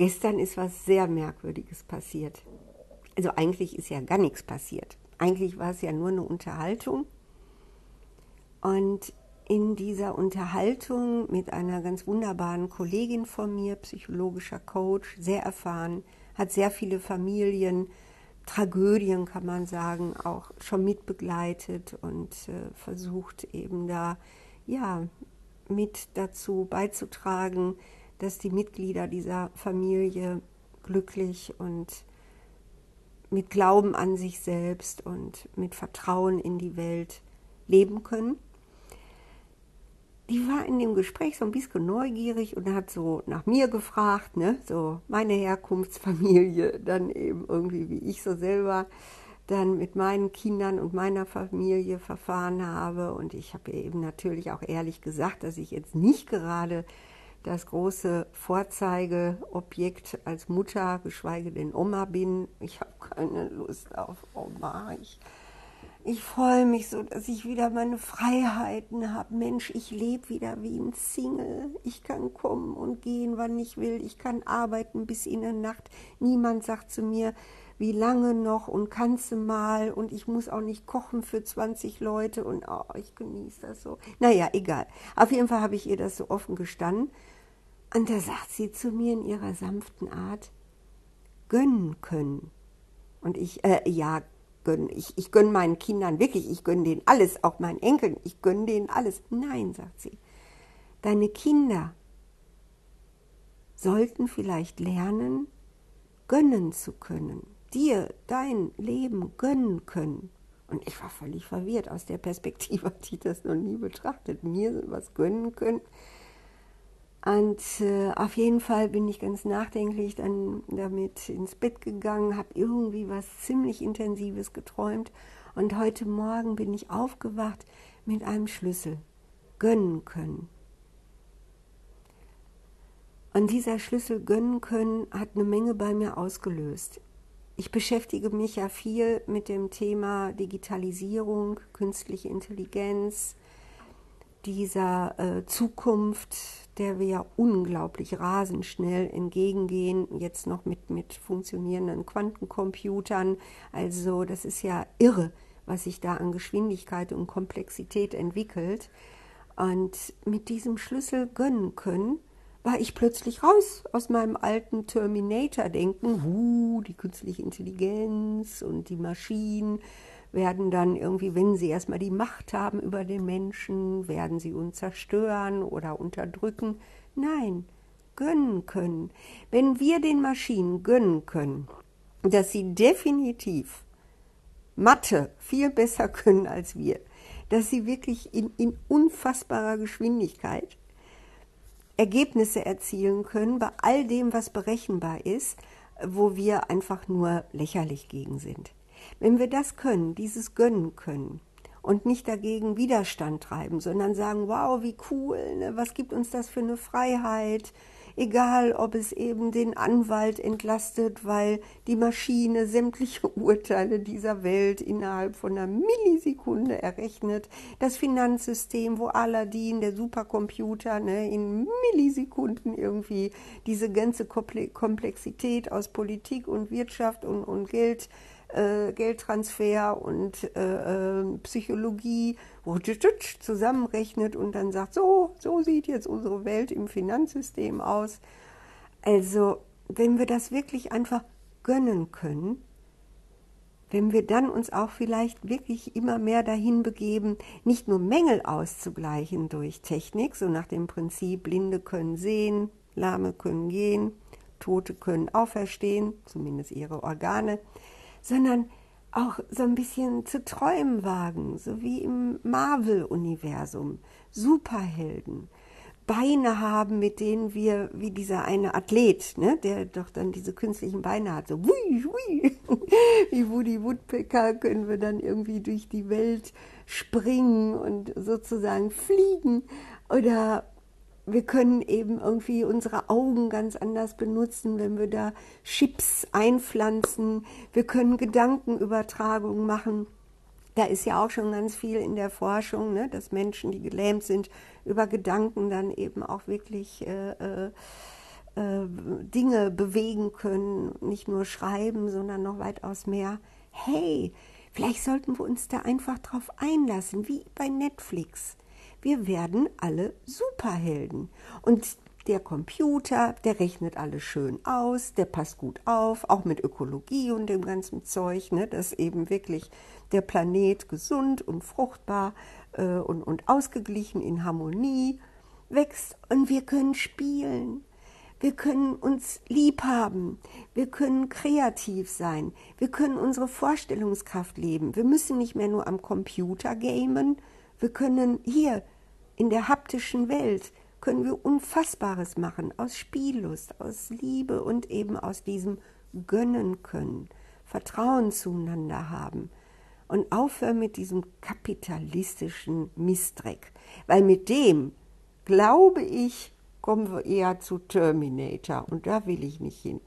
Gestern ist was sehr Merkwürdiges passiert. Also eigentlich ist ja gar nichts passiert. Eigentlich war es ja nur eine Unterhaltung. Und in dieser Unterhaltung mit einer ganz wunderbaren Kollegin von mir, psychologischer Coach, sehr erfahren, hat sehr viele Familien, Tragödien kann man sagen, auch schon mitbegleitet und äh, versucht eben da ja mit dazu beizutragen, dass die Mitglieder dieser Familie glücklich und mit Glauben an sich selbst und mit Vertrauen in die Welt leben können. Die war in dem Gespräch so ein bisschen neugierig und hat so nach mir gefragt, ne, so meine Herkunftsfamilie, dann eben irgendwie, wie ich so selber dann mit meinen Kindern und meiner Familie verfahren habe. Und ich habe ihr eben natürlich auch ehrlich gesagt, dass ich jetzt nicht gerade das große Vorzeigeobjekt als Mutter, geschweige denn Oma bin. Ich habe keine Lust auf Oma. Ich, ich freue mich so, dass ich wieder meine Freiheiten habe. Mensch, ich lebe wieder wie ein Single. Ich kann kommen und gehen, wann ich will. Ich kann arbeiten bis in der Nacht. Niemand sagt zu mir, wie lange noch und kannst du mal und ich muss auch nicht kochen für 20 Leute und oh, ich genieße das so. Naja, egal. Auf jeden Fall habe ich ihr das so offen gestanden. Und da sagt sie zu mir in ihrer sanften Art, gönnen können. Und ich, äh, ja, gönnen. Ich, ich gönne meinen Kindern wirklich, ich gönne denen alles, auch meinen Enkeln, ich gönne denen alles. Nein, sagt sie. Deine Kinder sollten vielleicht lernen, gönnen zu können dir dein Leben gönnen können. Und ich war völlig verwirrt aus der Perspektive, ich das noch nie betrachtet. Mir was gönnen können. Und äh, auf jeden Fall bin ich ganz nachdenklich dann damit ins Bett gegangen, habe irgendwie was ziemlich Intensives geträumt. Und heute Morgen bin ich aufgewacht mit einem Schlüssel. Gönnen können. Und dieser Schlüssel gönnen können hat eine Menge bei mir ausgelöst. Ich beschäftige mich ja viel mit dem Thema Digitalisierung, künstliche Intelligenz, dieser äh, Zukunft, der wir ja unglaublich rasend schnell entgegengehen, jetzt noch mit, mit funktionierenden Quantencomputern. Also das ist ja irre, was sich da an Geschwindigkeit und Komplexität entwickelt. Und mit diesem Schlüssel gönnen können, war ich plötzlich raus aus meinem alten Terminator-Denken. Huh, die künstliche Intelligenz und die Maschinen werden dann irgendwie, wenn sie erstmal die Macht haben über den Menschen, werden sie uns zerstören oder unterdrücken. Nein, gönnen können. Wenn wir den Maschinen gönnen können, dass sie definitiv Mathe viel besser können als wir, dass sie wirklich in, in unfassbarer Geschwindigkeit Ergebnisse erzielen können bei all dem, was berechenbar ist, wo wir einfach nur lächerlich gegen sind. Wenn wir das können, dieses gönnen können und nicht dagegen Widerstand treiben, sondern sagen, wow, wie cool, ne, was gibt uns das für eine Freiheit, egal ob es eben den Anwalt entlastet, weil die Maschine sämtliche Urteile dieser Welt innerhalb von einer Millisekunde errechnet, das Finanzsystem, wo Aladdin, der Supercomputer, ne, in Millisekunden irgendwie diese ganze Komplexität aus Politik und Wirtschaft und, und Geld äh, Geldtransfer und äh, äh, Psychologie zusammenrechnet und dann sagt, so, so sieht jetzt unsere Welt im Finanzsystem aus. Also, wenn wir das wirklich einfach gönnen können, wenn wir dann uns auch vielleicht wirklich immer mehr dahin begeben, nicht nur Mängel auszugleichen durch Technik, so nach dem Prinzip, Blinde können sehen, Lahme können gehen, Tote können auferstehen, zumindest ihre Organe, sondern auch so ein bisschen zu träumen wagen, so wie im Marvel-Universum. Superhelden. Beine haben, mit denen wir, wie dieser eine Athlet, ne, der doch dann diese künstlichen Beine hat, so wui, wui. wie Woody Woodpecker können wir dann irgendwie durch die Welt springen und sozusagen fliegen. Oder wir können eben irgendwie unsere Augen ganz anders benutzen, wenn wir da Chips einpflanzen. Wir können Gedankenübertragung machen. Da ist ja auch schon ganz viel in der Forschung, ne, dass Menschen, die gelähmt sind, über Gedanken dann eben auch wirklich äh, äh, äh, Dinge bewegen können, nicht nur schreiben, sondern noch weitaus mehr. Hey, vielleicht sollten wir uns da einfach drauf einlassen, wie bei Netflix. Wir werden alle Superhelden. Und der Computer, der rechnet alles schön aus, der passt gut auf, auch mit Ökologie und dem ganzen Zeug, ne, dass eben wirklich der Planet gesund und fruchtbar äh, und, und ausgeglichen in Harmonie wächst und wir können spielen. Wir können uns lieb haben. Wir können kreativ sein. Wir können unsere Vorstellungskraft leben. Wir müssen nicht mehr nur am Computer gamen. Wir können hier in der haptischen Welt können wir Unfassbares machen aus Spiellust, aus Liebe und eben aus diesem Gönnen können, Vertrauen zueinander haben und aufhören mit diesem kapitalistischen Mistreck, weil mit dem, glaube ich, kommen wir eher zu Terminator und da will ich nicht hin.